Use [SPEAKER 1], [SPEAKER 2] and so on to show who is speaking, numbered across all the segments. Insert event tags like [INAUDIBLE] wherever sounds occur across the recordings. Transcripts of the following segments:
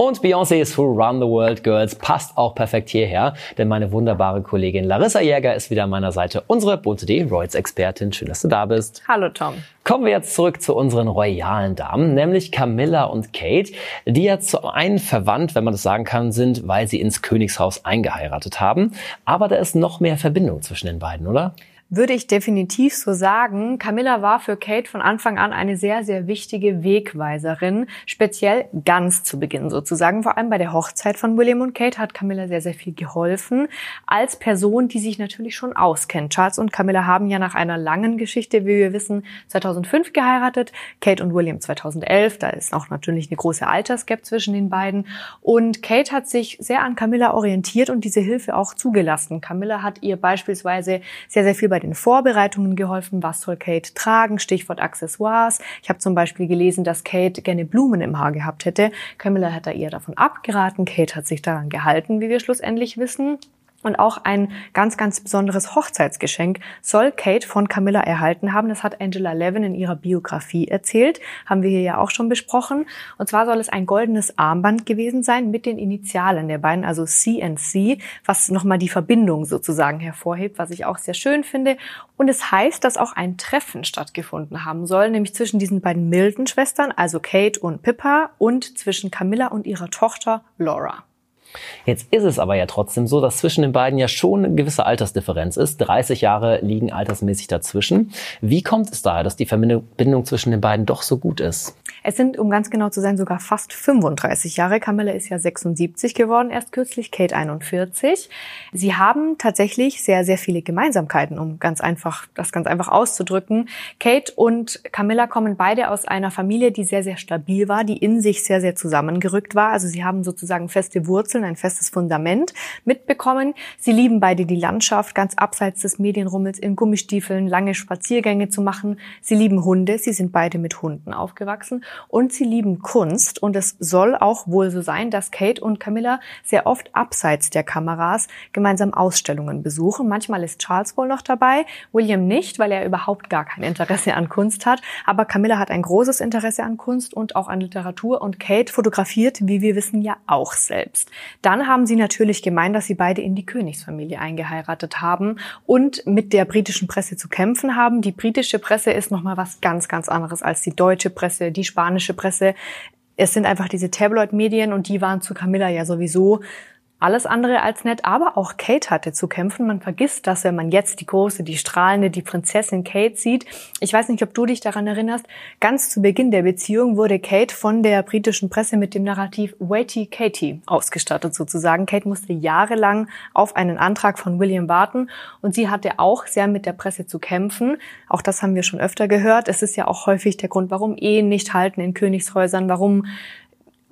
[SPEAKER 1] Und Beyoncé's Who Run the World Girls passt auch perfekt hierher, denn meine wunderbare Kollegin Larissa Jäger ist wieder an meiner Seite, unsere bunte Royals-Expertin. Schön, dass du da bist.
[SPEAKER 2] Hallo Tom.
[SPEAKER 1] Kommen wir jetzt zurück zu unseren royalen Damen, nämlich Camilla und Kate, die ja zu einen verwandt, wenn man das sagen kann, sind, weil sie ins Königshaus eingeheiratet haben. Aber da ist noch mehr Verbindung zwischen den beiden, oder?
[SPEAKER 2] Würde ich definitiv so sagen. Camilla war für Kate von Anfang an eine sehr, sehr wichtige Wegweiserin, speziell ganz zu Beginn sozusagen. Vor allem bei der Hochzeit von William und Kate hat Camilla sehr, sehr viel geholfen. Als Person, die sich natürlich schon auskennt. Charles und Camilla haben ja nach einer langen Geschichte, wie wir wissen, 2005 geheiratet. Kate und William 2011. Da ist auch natürlich eine große Altersgap zwischen den beiden. Und Kate hat sich sehr an Camilla orientiert und diese Hilfe auch zugelassen. Camilla hat ihr beispielsweise sehr, sehr viel bei den Vorbereitungen geholfen. Was soll Kate tragen? Stichwort Accessoires. Ich habe zum Beispiel gelesen, dass Kate gerne Blumen im Haar gehabt hätte. Camilla hat da ihr davon abgeraten. Kate hat sich daran gehalten, wie wir schlussendlich wissen. Und auch ein ganz, ganz besonderes Hochzeitsgeschenk soll Kate von Camilla erhalten haben. Das hat Angela Levin in ihrer Biografie erzählt. Haben wir hier ja auch schon besprochen. Und zwar soll es ein goldenes Armband gewesen sein mit den Initialen der beiden, also CNC, was nochmal die Verbindung sozusagen hervorhebt, was ich auch sehr schön finde. Und es heißt, dass auch ein Treffen stattgefunden haben soll, nämlich zwischen diesen beiden Milton-Schwestern, also Kate und Pippa, und zwischen Camilla und ihrer Tochter Laura.
[SPEAKER 1] Jetzt ist es aber ja trotzdem so, dass zwischen den beiden ja schon eine gewisse Altersdifferenz ist. 30 Jahre liegen altersmäßig dazwischen. Wie kommt es daher, dass die Verbindung zwischen den beiden doch so gut ist?
[SPEAKER 2] Es sind, um ganz genau zu sein, sogar fast 35 Jahre. Camilla ist ja 76 geworden, erst kürzlich, Kate 41. Sie haben tatsächlich sehr, sehr viele Gemeinsamkeiten, um ganz einfach, das ganz einfach auszudrücken. Kate und Camilla kommen beide aus einer Familie, die sehr, sehr stabil war, die in sich sehr, sehr zusammengerückt war. Also sie haben sozusagen feste Wurzeln, ein festes Fundament mitbekommen. Sie lieben beide die Landschaft, ganz abseits des Medienrummels in Gummistiefeln, lange Spaziergänge zu machen. Sie lieben Hunde. Sie sind beide mit Hunden aufgewachsen und sie lieben Kunst und es soll auch wohl so sein, dass Kate und Camilla sehr oft abseits der Kameras gemeinsam Ausstellungen besuchen. Manchmal ist Charles wohl noch dabei, William nicht, weil er überhaupt gar kein Interesse an Kunst hat, aber Camilla hat ein großes Interesse an Kunst und auch an Literatur und Kate fotografiert, wie wir wissen, ja auch selbst. Dann haben sie natürlich gemeint, dass sie beide in die Königsfamilie eingeheiratet haben und mit der britischen Presse zu kämpfen haben. Die britische Presse ist nochmal was ganz, ganz anderes als die deutsche Presse, die spanische Presse. Es sind einfach diese Tabloid-Medien und die waren zu Camilla ja sowieso alles andere als nett, aber auch Kate hatte zu kämpfen. Man vergisst das, wenn man jetzt die große, die strahlende, die Prinzessin Kate sieht. Ich weiß nicht, ob du dich daran erinnerst. Ganz zu Beginn der Beziehung wurde Kate von der britischen Presse mit dem Narrativ Waity Katie ausgestattet sozusagen. Kate musste jahrelang auf einen Antrag von William warten und sie hatte auch sehr mit der Presse zu kämpfen. Auch das haben wir schon öfter gehört. Es ist ja auch häufig der Grund, warum Ehen nicht halten in Königshäusern, warum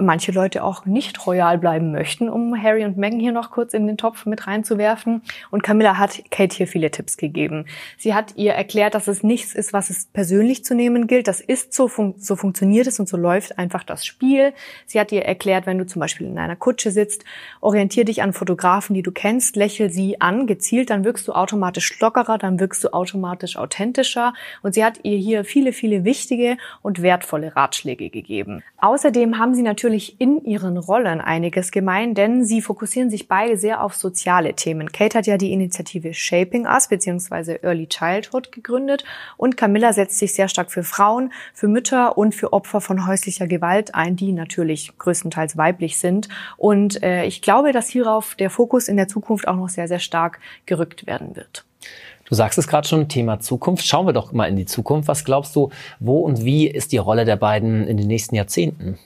[SPEAKER 2] manche Leute auch nicht royal bleiben möchten, um Harry und Meghan hier noch kurz in den Topf mit reinzuwerfen. Und Camilla hat Kate hier viele Tipps gegeben. Sie hat ihr erklärt, dass es nichts ist, was es persönlich zu nehmen gilt. Das ist so, fun so funktioniert es und so läuft einfach das Spiel. Sie hat ihr erklärt, wenn du zum Beispiel in einer Kutsche sitzt, orientier dich an Fotografen, die du kennst, lächel sie an, gezielt, dann wirkst du automatisch lockerer, dann wirkst du automatisch authentischer. Und sie hat ihr hier viele, viele wichtige und wertvolle Ratschläge gegeben. Außerdem haben sie natürlich natürlich in ihren Rollen einiges gemein, denn sie fokussieren sich beide sehr auf soziale Themen. Kate hat ja die Initiative Shaping Us bzw. Early Childhood gegründet und Camilla setzt sich sehr stark für Frauen, für Mütter und für Opfer von häuslicher Gewalt ein, die natürlich größtenteils weiblich sind. Und äh, ich glaube, dass hierauf der Fokus in der Zukunft auch noch sehr, sehr stark gerückt werden wird.
[SPEAKER 1] Du sagst es gerade schon, Thema Zukunft. Schauen wir doch mal in die Zukunft. Was glaubst du, wo und wie ist die Rolle der beiden in den nächsten Jahrzehnten?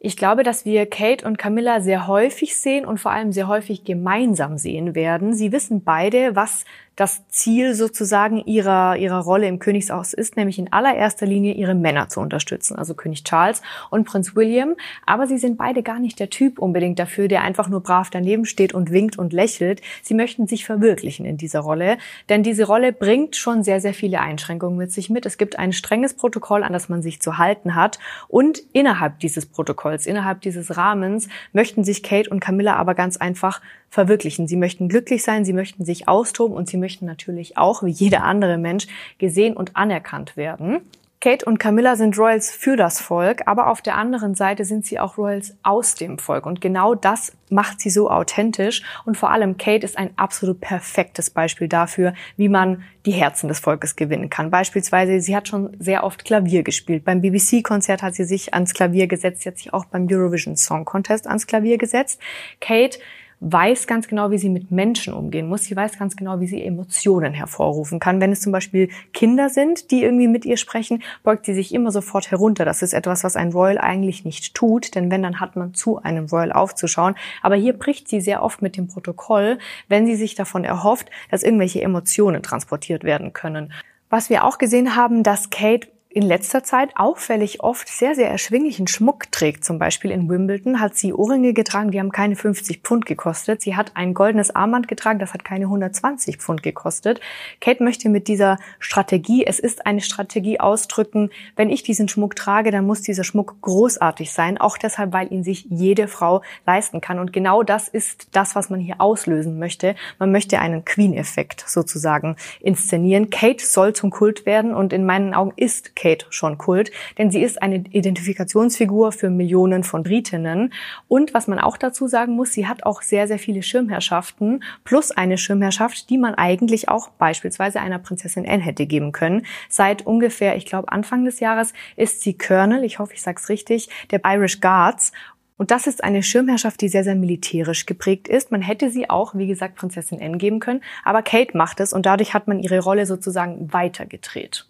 [SPEAKER 2] Ich glaube, dass wir Kate und Camilla sehr häufig sehen und vor allem sehr häufig gemeinsam sehen werden. Sie wissen beide, was das Ziel sozusagen ihrer, ihrer Rolle im Königshaus ist, nämlich in allererster Linie ihre Männer zu unterstützen, also König Charles und Prinz William. Aber sie sind beide gar nicht der Typ unbedingt dafür, der einfach nur brav daneben steht und winkt und lächelt. Sie möchten sich verwirklichen in dieser Rolle, denn diese Rolle bringt schon sehr, sehr viele Einschränkungen mit sich mit. Es gibt ein strenges Protokoll, an das man sich zu halten hat und innerhalb dieses Protokolls, innerhalb dieses Rahmens möchten sich Kate und Camilla aber ganz einfach verwirklichen. Sie möchten glücklich sein, sie möchten sich austoben und sie möchten natürlich auch, wie jeder andere Mensch, gesehen und anerkannt werden. Kate und Camilla sind Royals für das Volk, aber auf der anderen Seite sind sie auch Royals aus dem Volk. Und genau das macht sie so authentisch. Und vor allem Kate ist ein absolut perfektes Beispiel dafür, wie man die Herzen des Volkes gewinnen kann. Beispielsweise, sie hat schon sehr oft Klavier gespielt. Beim BBC-Konzert hat sie sich ans Klavier gesetzt, sie hat sich auch beim Eurovision Song Contest ans Klavier gesetzt. Kate weiß ganz genau, wie sie mit Menschen umgehen muss. Sie weiß ganz genau, wie sie Emotionen hervorrufen kann. Wenn es zum Beispiel Kinder sind, die irgendwie mit ihr sprechen, beugt sie sich immer sofort herunter. Das ist etwas, was ein Royal eigentlich nicht tut, denn wenn, dann hat man zu einem Royal aufzuschauen. Aber hier bricht sie sehr oft mit dem Protokoll, wenn sie sich davon erhofft, dass irgendwelche Emotionen transportiert werden können. Was wir auch gesehen haben, dass Kate in letzter Zeit auffällig oft sehr, sehr erschwinglichen Schmuck trägt. Zum Beispiel in Wimbledon hat sie Ohrringe getragen, die haben keine 50 Pfund gekostet. Sie hat ein goldenes Armband getragen, das hat keine 120 Pfund gekostet. Kate möchte mit dieser Strategie, es ist eine Strategie ausdrücken, wenn ich diesen Schmuck trage, dann muss dieser Schmuck großartig sein. Auch deshalb, weil ihn sich jede Frau leisten kann. Und genau das ist das, was man hier auslösen möchte. Man möchte einen Queen-Effekt sozusagen inszenieren. Kate soll zum Kult werden und in meinen Augen ist Kate schon Kult, denn sie ist eine Identifikationsfigur für Millionen von Britinnen. Und was man auch dazu sagen muss, sie hat auch sehr, sehr viele Schirmherrschaften plus eine Schirmherrschaft, die man eigentlich auch beispielsweise einer Prinzessin Anne hätte geben können. Seit ungefähr, ich glaube, Anfang des Jahres ist sie Colonel, ich hoffe, ich sage es richtig, der Irish Guards und das ist eine Schirmherrschaft, die sehr, sehr militärisch geprägt ist. Man hätte sie auch, wie gesagt, Prinzessin Anne geben können, aber Kate macht es und dadurch hat man ihre Rolle sozusagen weitergedreht.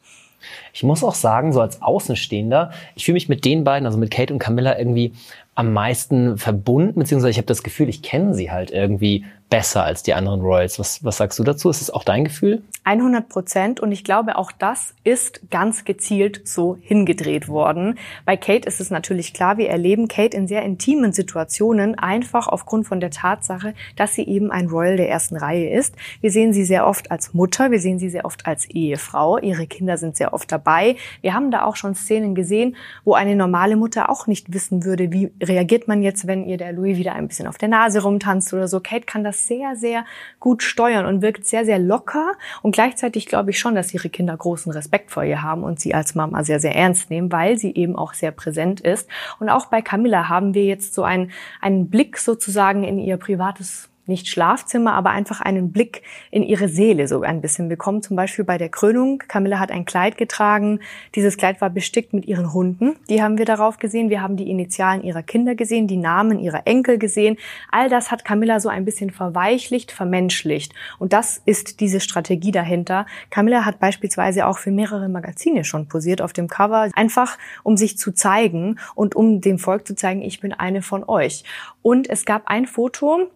[SPEAKER 1] Ich muss auch sagen, so als Außenstehender, ich fühle mich mit den beiden, also mit Kate und Camilla, irgendwie am meisten verbunden, beziehungsweise ich habe das Gefühl, ich kenne sie halt irgendwie besser als die anderen Royals. Was, was sagst du dazu? Ist es auch dein Gefühl?
[SPEAKER 2] 100 Prozent. Und ich glaube, auch das ist ganz gezielt so hingedreht worden. Bei Kate ist es natürlich klar, wir erleben Kate in sehr intimen Situationen einfach aufgrund von der Tatsache, dass sie eben ein Royal der ersten Reihe ist. Wir sehen sie sehr oft als Mutter, wir sehen sie sehr oft als Ehefrau. Ihre Kinder sind sehr oft dabei. Wir haben da auch schon Szenen gesehen, wo eine normale Mutter auch nicht wissen würde, wie reagiert man jetzt, wenn ihr der Louis wieder ein bisschen auf der Nase rumtanzt oder so. Kate kann das sehr, sehr gut steuern und wirkt sehr, sehr locker. Und gleichzeitig glaube ich schon, dass ihre Kinder großen Respekt vor ihr haben und sie als Mama sehr, sehr ernst nehmen, weil sie eben auch sehr präsent ist. Und auch bei Camilla haben wir jetzt so einen, einen Blick sozusagen in ihr privates nicht Schlafzimmer, aber einfach einen Blick in ihre Seele so ein bisschen bekommen. Zum Beispiel bei der Krönung. Camilla hat ein Kleid getragen. Dieses Kleid war bestickt mit ihren Hunden. Die haben wir darauf gesehen. Wir haben die Initialen ihrer Kinder gesehen, die Namen ihrer Enkel gesehen. All das hat Camilla so ein bisschen verweichlicht, vermenschlicht. Und das ist diese Strategie dahinter. Camilla hat beispielsweise auch für mehrere Magazine schon posiert auf dem Cover. Einfach, um sich zu zeigen und um dem Volk zu zeigen, ich bin eine von euch. Und es gab ein Foto,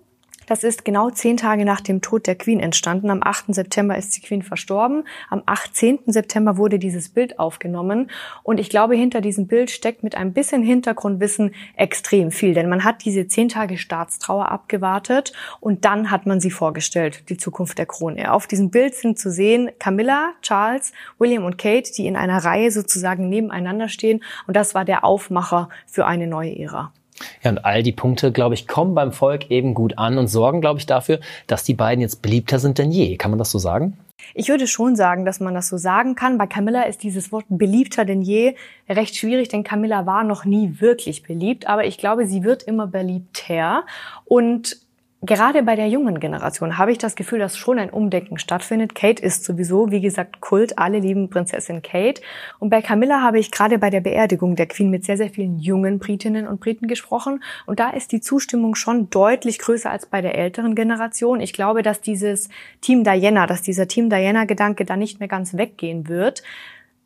[SPEAKER 2] das ist genau zehn Tage nach dem Tod der Queen entstanden. Am 8. September ist die Queen verstorben. Am 18. September wurde dieses Bild aufgenommen. Und ich glaube, hinter diesem Bild steckt mit ein bisschen Hintergrundwissen extrem viel. Denn man hat diese zehn Tage Staatstrauer abgewartet und dann hat man sie vorgestellt, die Zukunft der Krone. Auf diesem Bild sind zu sehen Camilla, Charles, William und Kate, die in einer Reihe sozusagen nebeneinander stehen. Und das war der Aufmacher für eine neue Ära.
[SPEAKER 1] Ja, und all die Punkte, glaube ich, kommen beim Volk eben gut an und sorgen, glaube ich, dafür, dass die beiden jetzt beliebter sind denn je. Kann man das so sagen?
[SPEAKER 2] Ich würde schon sagen, dass man das so sagen kann. Bei Camilla ist dieses Wort beliebter denn je recht schwierig, denn Camilla war noch nie wirklich beliebt, aber ich glaube, sie wird immer beliebter und Gerade bei der jungen Generation habe ich das Gefühl, dass schon ein Umdenken stattfindet. Kate ist sowieso, wie gesagt, Kult. Alle lieben Prinzessin Kate. Und bei Camilla habe ich gerade bei der Beerdigung der Queen mit sehr, sehr vielen jungen Britinnen und Briten gesprochen. Und da ist die Zustimmung schon deutlich größer als bei der älteren Generation. Ich glaube, dass dieses Team Diana, dass dieser Team Diana-Gedanke da nicht mehr ganz weggehen wird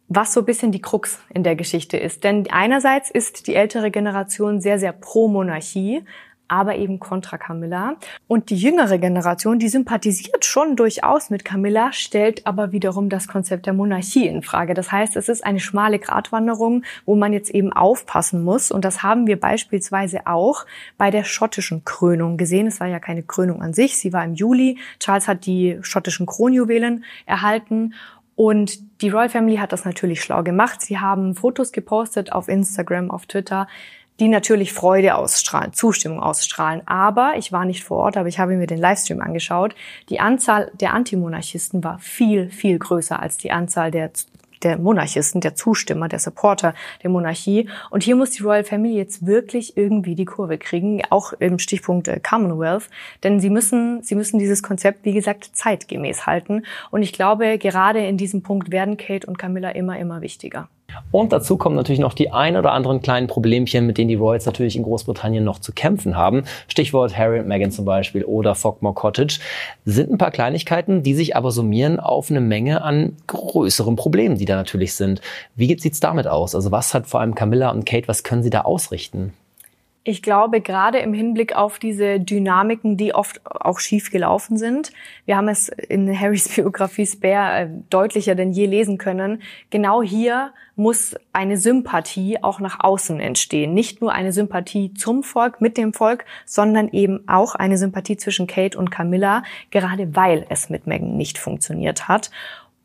[SPEAKER 2] was so ein bisschen die Krux in der Geschichte ist. Denn einerseits ist die ältere Generation sehr, sehr pro Monarchie, aber eben kontra Camilla. Und die jüngere Generation, die sympathisiert schon durchaus mit Camilla, stellt aber wiederum das Konzept der Monarchie in Frage. Das heißt, es ist eine schmale Gratwanderung, wo man jetzt eben aufpassen muss. Und das haben wir beispielsweise auch bei der schottischen Krönung gesehen. Es war ja keine Krönung an sich, sie war im Juli. Charles hat die schottischen Kronjuwelen erhalten. Und die Royal Family hat das natürlich schlau gemacht. Sie haben Fotos gepostet auf Instagram, auf Twitter die natürlich Freude ausstrahlen, Zustimmung ausstrahlen. Aber ich war nicht vor Ort, aber ich habe mir den Livestream angeschaut. Die Anzahl der Antimonarchisten war viel, viel größer als die Anzahl der der Monarchisten, der Zustimmer, der Supporter der Monarchie. Und hier muss die Royal Family jetzt wirklich irgendwie die Kurve kriegen, auch im Stichpunkt äh, Commonwealth, denn sie müssen, sie müssen dieses Konzept, wie gesagt, zeitgemäß halten. Und ich glaube, gerade in diesem Punkt werden Kate und Camilla immer, immer wichtiger.
[SPEAKER 1] Und dazu kommen natürlich noch die ein oder anderen kleinen Problemchen, mit denen die Royals natürlich in Großbritannien noch zu kämpfen haben. Stichwort Harry und Meghan zum Beispiel oder Fogmore Cottage. Sind ein paar Kleinigkeiten, die sich aber summieren auf eine Menge an größeren Problemen, die da natürlich sind. Wie sieht's damit aus? Also was hat vor allem Camilla und Kate, was können sie da ausrichten?
[SPEAKER 2] Ich glaube, gerade im Hinblick auf diese Dynamiken, die oft auch schief gelaufen sind, wir haben es in Harrys [LAUGHS] Biografie Spare äh, deutlicher denn je lesen können, genau hier muss eine Sympathie auch nach außen entstehen. Nicht nur eine Sympathie zum Volk, mit dem Volk, sondern eben auch eine Sympathie zwischen Kate und Camilla, gerade weil es mit Meghan nicht funktioniert hat.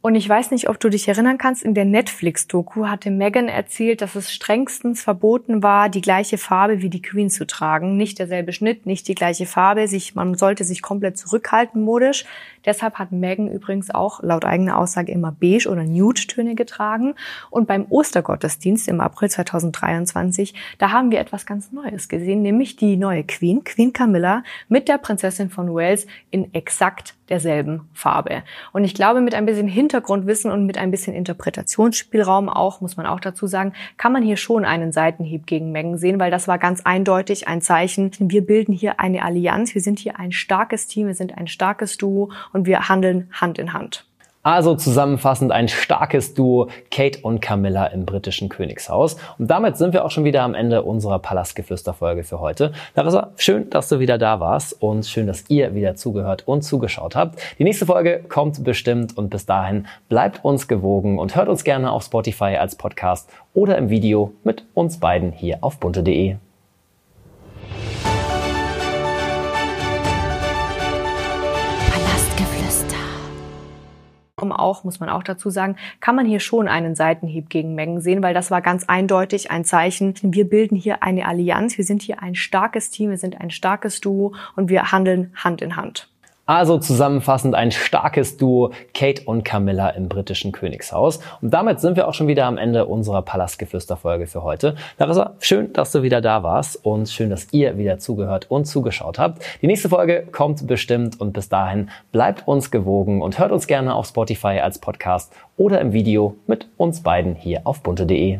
[SPEAKER 2] Und ich weiß nicht, ob du dich erinnern kannst, in der Netflix-Doku hatte Megan erzählt, dass es strengstens verboten war, die gleiche Farbe wie die Queen zu tragen. Nicht derselbe Schnitt, nicht die gleiche Farbe. Sich, man sollte sich komplett zurückhalten modisch. Deshalb hat Megan übrigens auch laut eigener Aussage immer beige oder Nude-Töne getragen. Und beim Ostergottesdienst im April 2023, da haben wir etwas ganz Neues gesehen, nämlich die neue Queen, Queen Camilla, mit der Prinzessin von Wales in exakt derselben Farbe. Und ich glaube, mit ein bisschen Hintergrundwissen und mit ein bisschen Interpretationsspielraum auch, muss man auch dazu sagen, kann man hier schon einen Seitenhieb gegen Megan sehen, weil das war ganz eindeutig ein Zeichen. Wir bilden hier eine Allianz, wir sind hier ein starkes Team, wir sind ein starkes Duo und wir handeln Hand in Hand.
[SPEAKER 1] Also zusammenfassend ein starkes Duo Kate und Camilla im britischen Königshaus. Und damit sind wir auch schon wieder am Ende unserer Palastgeflüster-Folge für heute. Larissa, schön, dass du wieder da warst und schön, dass ihr wieder zugehört und zugeschaut habt. Die nächste Folge kommt bestimmt und bis dahin bleibt uns gewogen und hört uns gerne auf Spotify als Podcast oder im Video mit uns beiden hier auf bunte.de.
[SPEAKER 2] auch, muss man auch dazu sagen, kann man hier schon einen Seitenhieb gegen Mengen sehen, weil das war ganz eindeutig ein Zeichen. Wir bilden hier eine Allianz, wir sind hier ein starkes Team, wir sind ein starkes Duo und wir handeln Hand in Hand.
[SPEAKER 1] Also zusammenfassend ein starkes Duo Kate und Camilla im britischen Königshaus. Und damit sind wir auch schon wieder am Ende unserer Palastgeflüster-Folge für heute. Larissa, schön, dass du wieder da warst und schön, dass ihr wieder zugehört und zugeschaut habt. Die nächste Folge kommt bestimmt und bis dahin bleibt uns gewogen und hört uns gerne auf Spotify als Podcast oder im Video mit uns beiden hier auf bunte.de.